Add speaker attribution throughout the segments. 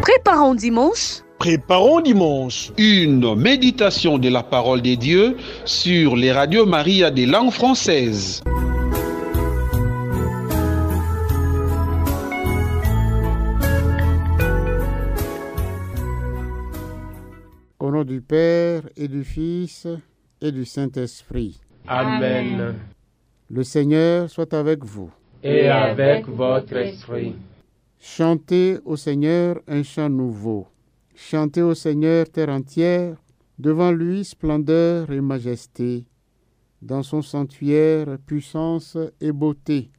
Speaker 1: Préparons dimanche.
Speaker 2: Préparons dimanche.
Speaker 3: Une méditation de la parole de Dieu sur les radios Maria des langues françaises.
Speaker 4: Au nom du Père et du Fils et du Saint-Esprit.
Speaker 5: Amen.
Speaker 4: Le Seigneur soit avec vous.
Speaker 5: Et avec votre esprit.
Speaker 4: Chantez au Seigneur un chant nouveau. Chantez au Seigneur terre entière, devant lui splendeur et majesté, dans son sanctuaire puissance et beauté.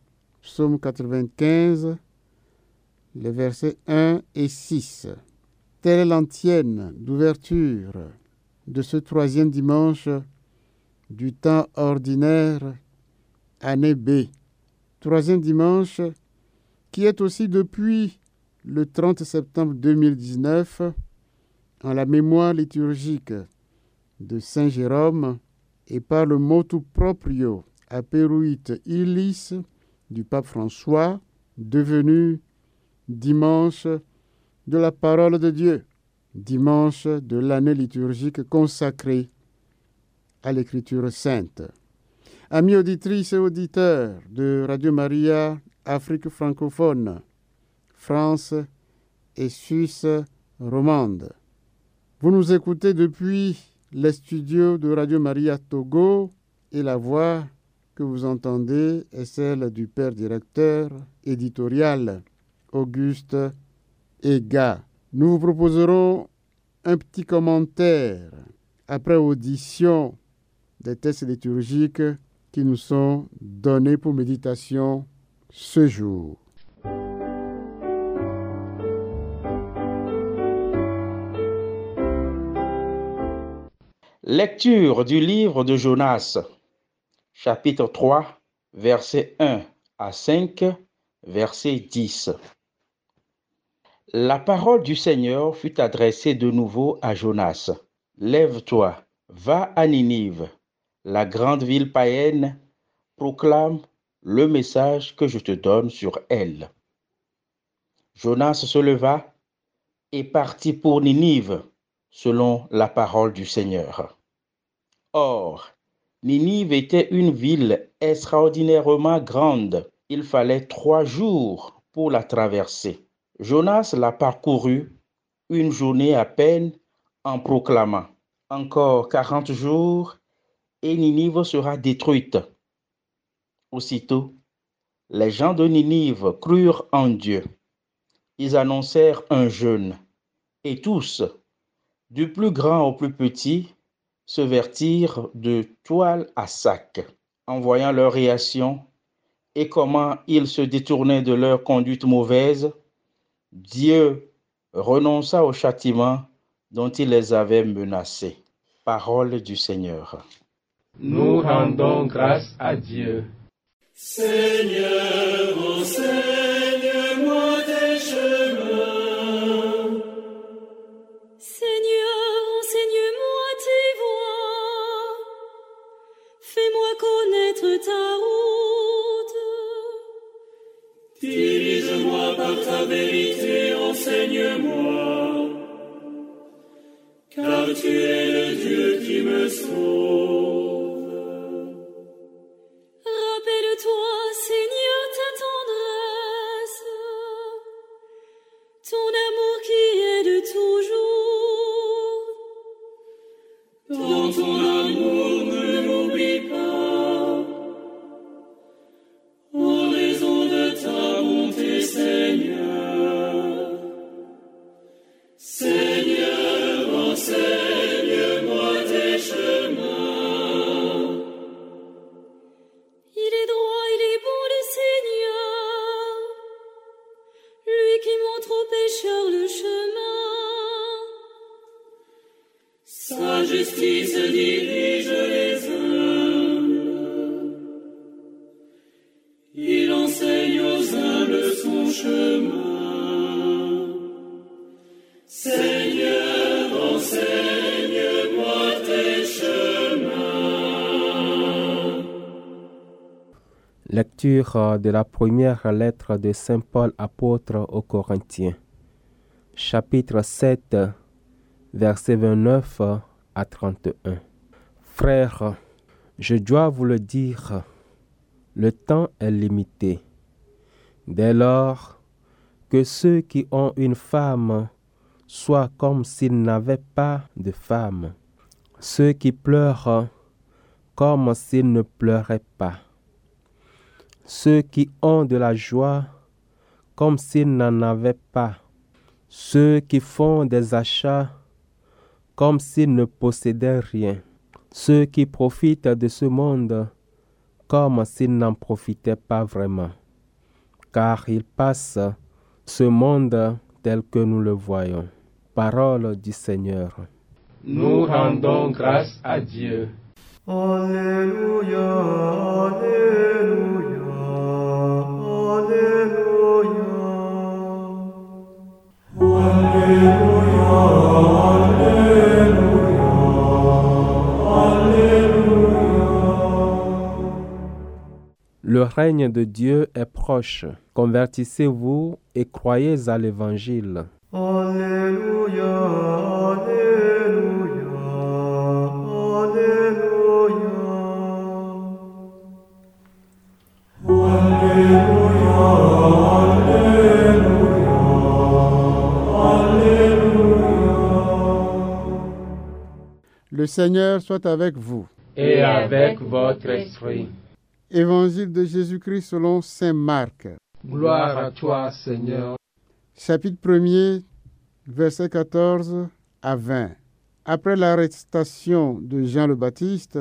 Speaker 4: Psaume 95, les versets 1 et 6. Telle est l'antienne d'ouverture de ce troisième dimanche du temps ordinaire, année B. Troisième dimanche qui est aussi depuis le 30 septembre 2019 en la mémoire liturgique de Saint Jérôme et par le motu proprio aperuit illis du pape François, devenu dimanche de la parole de Dieu, dimanche de l'année liturgique consacrée à l'écriture sainte. Amis auditrices et auditeurs de Radio Maria Afrique francophone, France et Suisse romande. Vous nous écoutez depuis les studios de Radio Maria Togo et la voix que vous entendez est celle du père directeur éditorial Auguste Ega. Nous vous proposerons un petit commentaire après audition des textes liturgiques qui nous sont donnés pour méditation ce jour.
Speaker 6: Lecture du livre de Jonas, chapitre 3, versets 1 à 5, verset 10. La parole du Seigneur fut adressée de nouveau à Jonas. Lève-toi, va à Ninive, la grande ville païenne, proclame le message que je te donne sur elle. Jonas se leva et partit pour Ninive, selon la parole du Seigneur. Or, Ninive était une ville extraordinairement grande. Il fallait trois jours pour la traverser. Jonas la parcourut une journée à peine en proclamant Encore quarante jours et Ninive sera détruite. Aussitôt, les gens de Ninive crurent en Dieu. Ils annoncèrent un jeûne, et tous, du plus grand au plus petit, se vertirent de toile à sac, en voyant leur réaction et comment ils se détournaient de leur conduite mauvaise. Dieu renonça au châtiment dont il les avait menacés. Parole du Seigneur.
Speaker 5: Nous rendons grâce à Dieu.
Speaker 7: Seigneur, enseigne-moi tes chemins.
Speaker 8: Seigneur, enseigne-moi tes voies. Fais-moi connaître ta route.
Speaker 7: Dirige-moi par ta vérité, enseigne-moi. Car tu es le Dieu qui me sauve. Dans ton amour, ne m'oublie pas. Justice dirige les humbles. Il enseigne aux humbles son chemin. Seigneur, enseigne-moi tes chemins.
Speaker 9: Lecture de la première lettre de Saint Paul apôtre aux Corinthiens.
Speaker 1: chapitre 7, versets 29 à 31. Frères, je dois vous le dire, le temps est limité. Dès lors, que ceux qui ont une femme soient comme s'ils n'avaient pas de femme, ceux qui pleurent comme s'ils ne pleuraient pas, ceux qui ont de la joie comme s'ils n'en avaient pas, ceux qui font des achats comme s'ils ne possédaient rien, ceux qui profitent de ce monde comme s'ils n'en profitaient pas vraiment, car ils passent ce monde tel que nous le voyons. Parole du Seigneur.
Speaker 5: Nous rendons grâce à Dieu.
Speaker 9: Alléluia, Alléluia,
Speaker 1: Le règne de Dieu est proche. Convertissez-vous et croyez à l'Évangile.
Speaker 9: Alléluia,
Speaker 4: Le Seigneur soit avec vous.
Speaker 5: Et avec votre esprit.
Speaker 4: Évangile de Jésus-Christ selon Saint Marc.
Speaker 5: Gloire à toi, Seigneur.
Speaker 4: Chapitre 1er, versets 14 à 20. Après l'arrestation de Jean le Baptiste,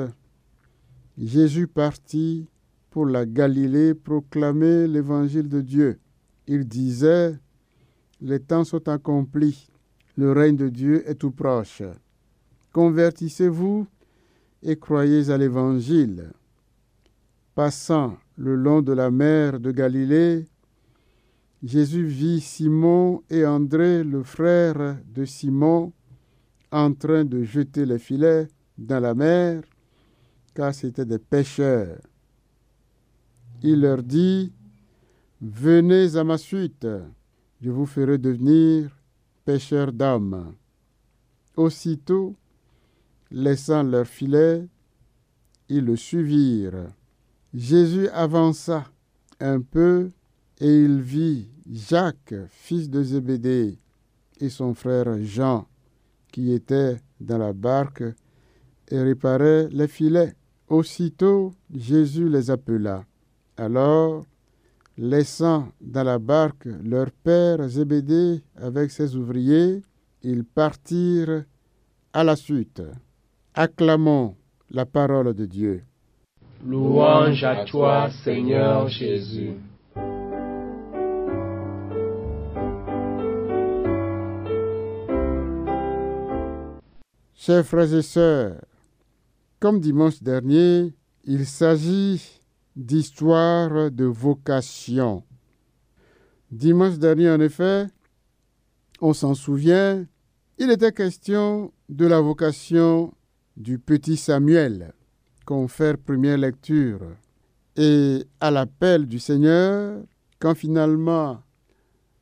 Speaker 4: Jésus partit pour la Galilée proclamer l'évangile de Dieu. Il disait, les temps sont accomplis, le règne de Dieu est tout proche. Convertissez-vous et croyez à l'évangile. Passant le long de la mer de Galilée, Jésus vit Simon et André, le frère de Simon, en train de jeter les filets dans la mer, car c'étaient des pêcheurs. Il leur dit, Venez à ma suite, je vous ferai devenir pêcheurs d'hommes. Aussitôt, laissant leurs filets, ils le suivirent. Jésus avança un peu et il vit Jacques, fils de Zébédée, et son frère Jean, qui étaient dans la barque et réparaient les filets. Aussitôt, Jésus les appela. Alors, laissant dans la barque leur père Zébédée avec ses ouvriers, ils partirent à la suite. Acclamons la parole de Dieu.
Speaker 5: Louange à toi, Seigneur Jésus.
Speaker 4: Chers frères et sœurs, comme dimanche dernier, il s'agit d'histoire de vocation. Dimanche dernier, en effet, on s'en souvient, il était question de la vocation du petit Samuel, confère première lecture. Et à l'appel du Seigneur, quand finalement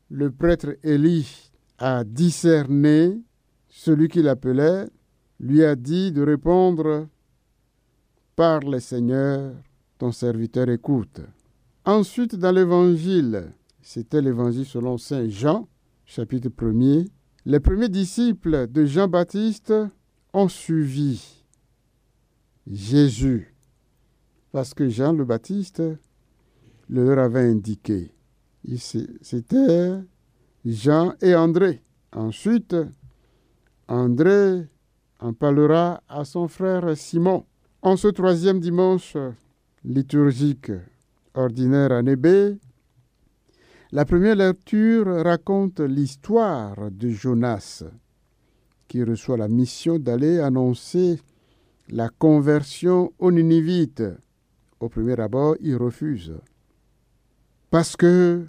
Speaker 4: le prêtre Élie a discerné celui qu'il appelait, lui a dit de répondre Parle Seigneur, ton serviteur écoute. Ensuite, dans l'évangile, c'était l'évangile selon Saint Jean, chapitre 1er, les premiers disciples de Jean-Baptiste ont suivi Jésus parce que Jean le Baptiste le leur avait indiqué. C'était Jean et André. Ensuite, André en parlera à son frère Simon. En ce troisième dimanche liturgique ordinaire à Nébé, la première lecture raconte l'histoire de Jonas, qui reçoit la mission d'aller annoncer la conversion aux Ninivites. Au premier abord, il refuse. Parce que,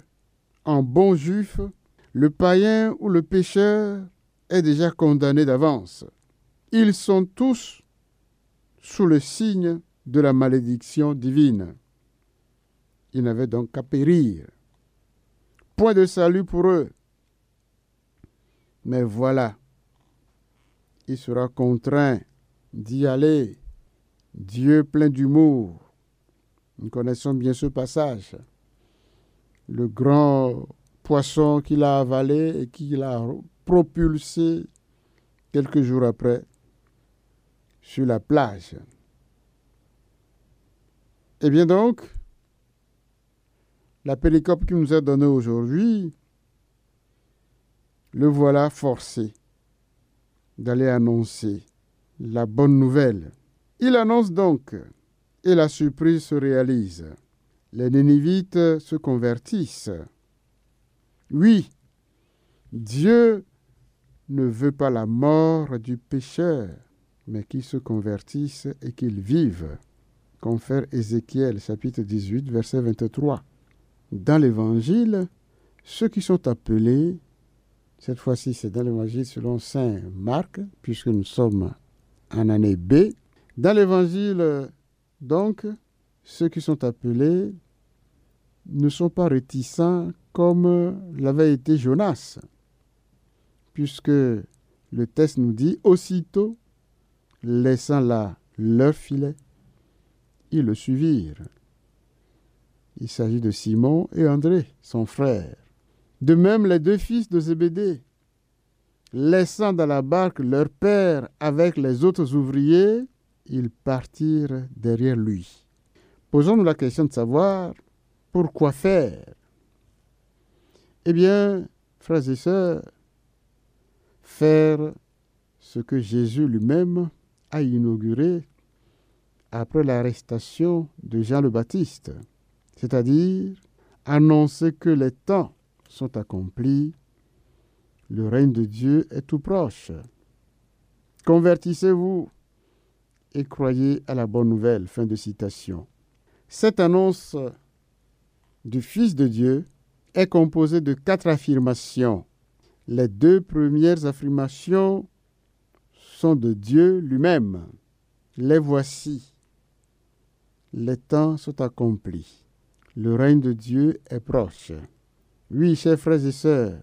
Speaker 4: en bon juif, le païen ou le pécheur est déjà condamné d'avance. Ils sont tous sous le signe de la malédiction divine. Ils n'avaient donc qu'à périr. Point de salut pour eux. Mais voilà, sera contraint d'y aller. Dieu plein d'humour. Nous connaissons bien ce passage. Le grand poisson qu'il a avalé et qu'il a propulsé quelques jours après sur la plage. Eh bien donc, la péricope qui nous est donnée aujourd'hui, le voilà forcé d'aller annoncer la bonne nouvelle. Il annonce donc, et la surprise se réalise. Les Nénivites se convertissent. Oui, Dieu ne veut pas la mort du pécheur, mais qu'il se convertisse et qu'il vive. Confère Ézéchiel chapitre 18 verset 23. Dans l'évangile, ceux qui sont appelés, cette fois-ci c'est dans l'évangile selon Saint Marc, puisque nous sommes en année B, dans l'évangile donc, ceux qui sont appelés ne sont pas réticents comme l'avait été Jonas, puisque le texte nous dit aussitôt, laissant là leur filet, ils le suivirent. Il s'agit de Simon et André, son frère. De même, les deux fils de Zébédée, laissant dans la barque leur père avec les autres ouvriers, ils partirent derrière lui. Posons-nous la question de savoir pourquoi faire? Eh bien, frères et sœurs, faire ce que Jésus lui-même a inauguré après l'arrestation de Jean le Baptiste, c'est-à-dire annoncer que les temps sont accomplis, le règne de Dieu est tout proche. Convertissez-vous et croyez à la bonne nouvelle. Fin de citation. Cette annonce du Fils de Dieu est composée de quatre affirmations. Les deux premières affirmations sont de Dieu lui-même. Les voici. Les temps sont accomplis. Le règne de Dieu est proche. Oui, chers frères et sœurs,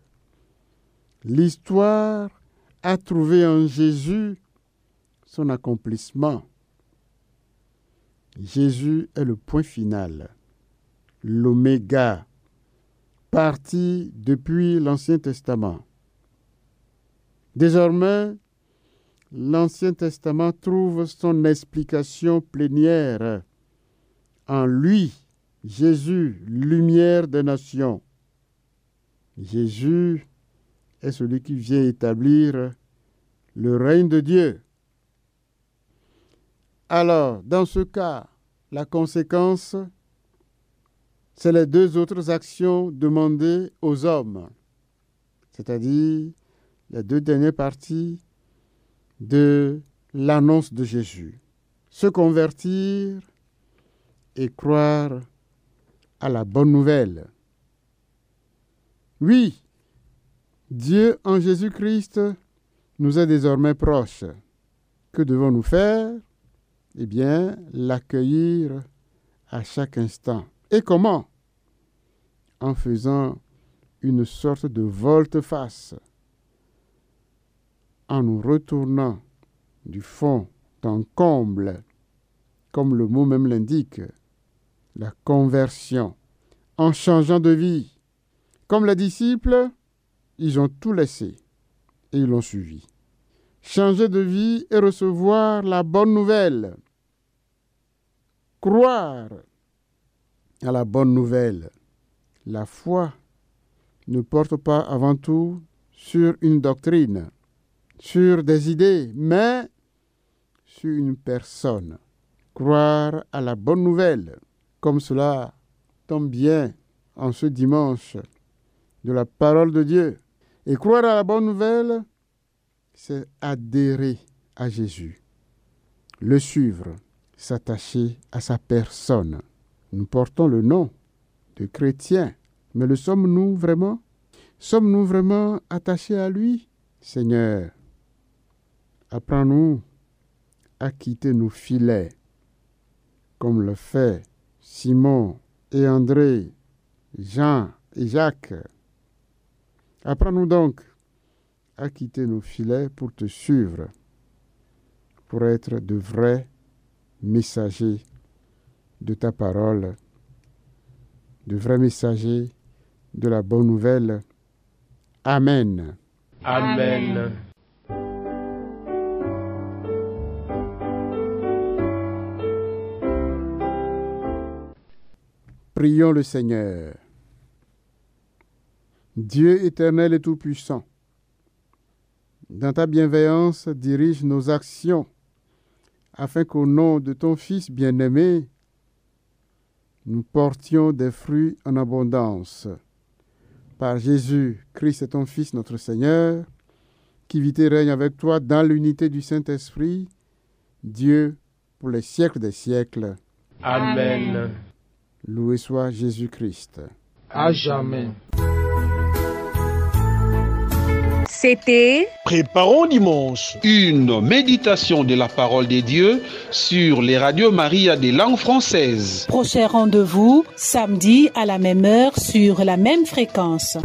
Speaker 4: l'histoire a trouvé en Jésus son accomplissement. Jésus est le point final, l'oméga, parti depuis l'Ancien Testament. Désormais, l'Ancien Testament trouve son explication plénière en lui, Jésus, lumière des nations. Jésus est celui qui vient établir le règne de Dieu. Alors, dans ce cas, la conséquence, c'est les deux autres actions demandées aux hommes, c'est-à-dire les deux dernières parties de l'annonce de Jésus. Se convertir et croire à la bonne nouvelle. Oui, Dieu en Jésus-Christ nous est désormais proche. Que devons-nous faire? Eh bien, l'accueillir à chaque instant. Et comment? En faisant une sorte de volte-face, en nous retournant du fond en comble, comme le mot même l'indique, la conversion, en changeant de vie. Comme les disciples, ils ont tout laissé et ils l'ont suivi. Changer de vie et recevoir la bonne nouvelle. Croire à la bonne nouvelle. La foi ne porte pas avant tout sur une doctrine, sur des idées, mais sur une personne. Croire à la bonne nouvelle, comme cela tombe bien en ce dimanche de la parole de Dieu. Et croire à la bonne nouvelle, c'est adhérer à Jésus, le suivre, s'attacher à sa personne. Nous portons le nom de chrétien, mais le sommes-nous vraiment? Sommes-nous vraiment attachés à lui? Seigneur, apprends-nous à quitter nos filets, comme le fait Simon et André, Jean et Jacques. Apprends-nous donc à quitter nos filets pour te suivre, pour être de vrais messagers de ta parole, de vrais messagers de la bonne nouvelle. Amen.
Speaker 5: Amen.
Speaker 4: Prions le Seigneur. Dieu éternel et tout-puissant, dans ta bienveillance, dirige nos actions, afin qu'au nom de ton Fils bien-aimé, nous portions des fruits en abondance. Par Jésus, Christ est ton Fils, notre Seigneur, qui vit et règne avec toi dans l'unité du Saint-Esprit, Dieu, pour les siècles des siècles.
Speaker 5: Amen.
Speaker 4: Loué soit Jésus-Christ.
Speaker 5: À jamais.
Speaker 10: C'était
Speaker 2: Préparons dimanche.
Speaker 3: Une méditation de la parole des dieux sur les radios Maria des langues françaises.
Speaker 11: Prochain rendez-vous samedi à la même heure sur la même fréquence.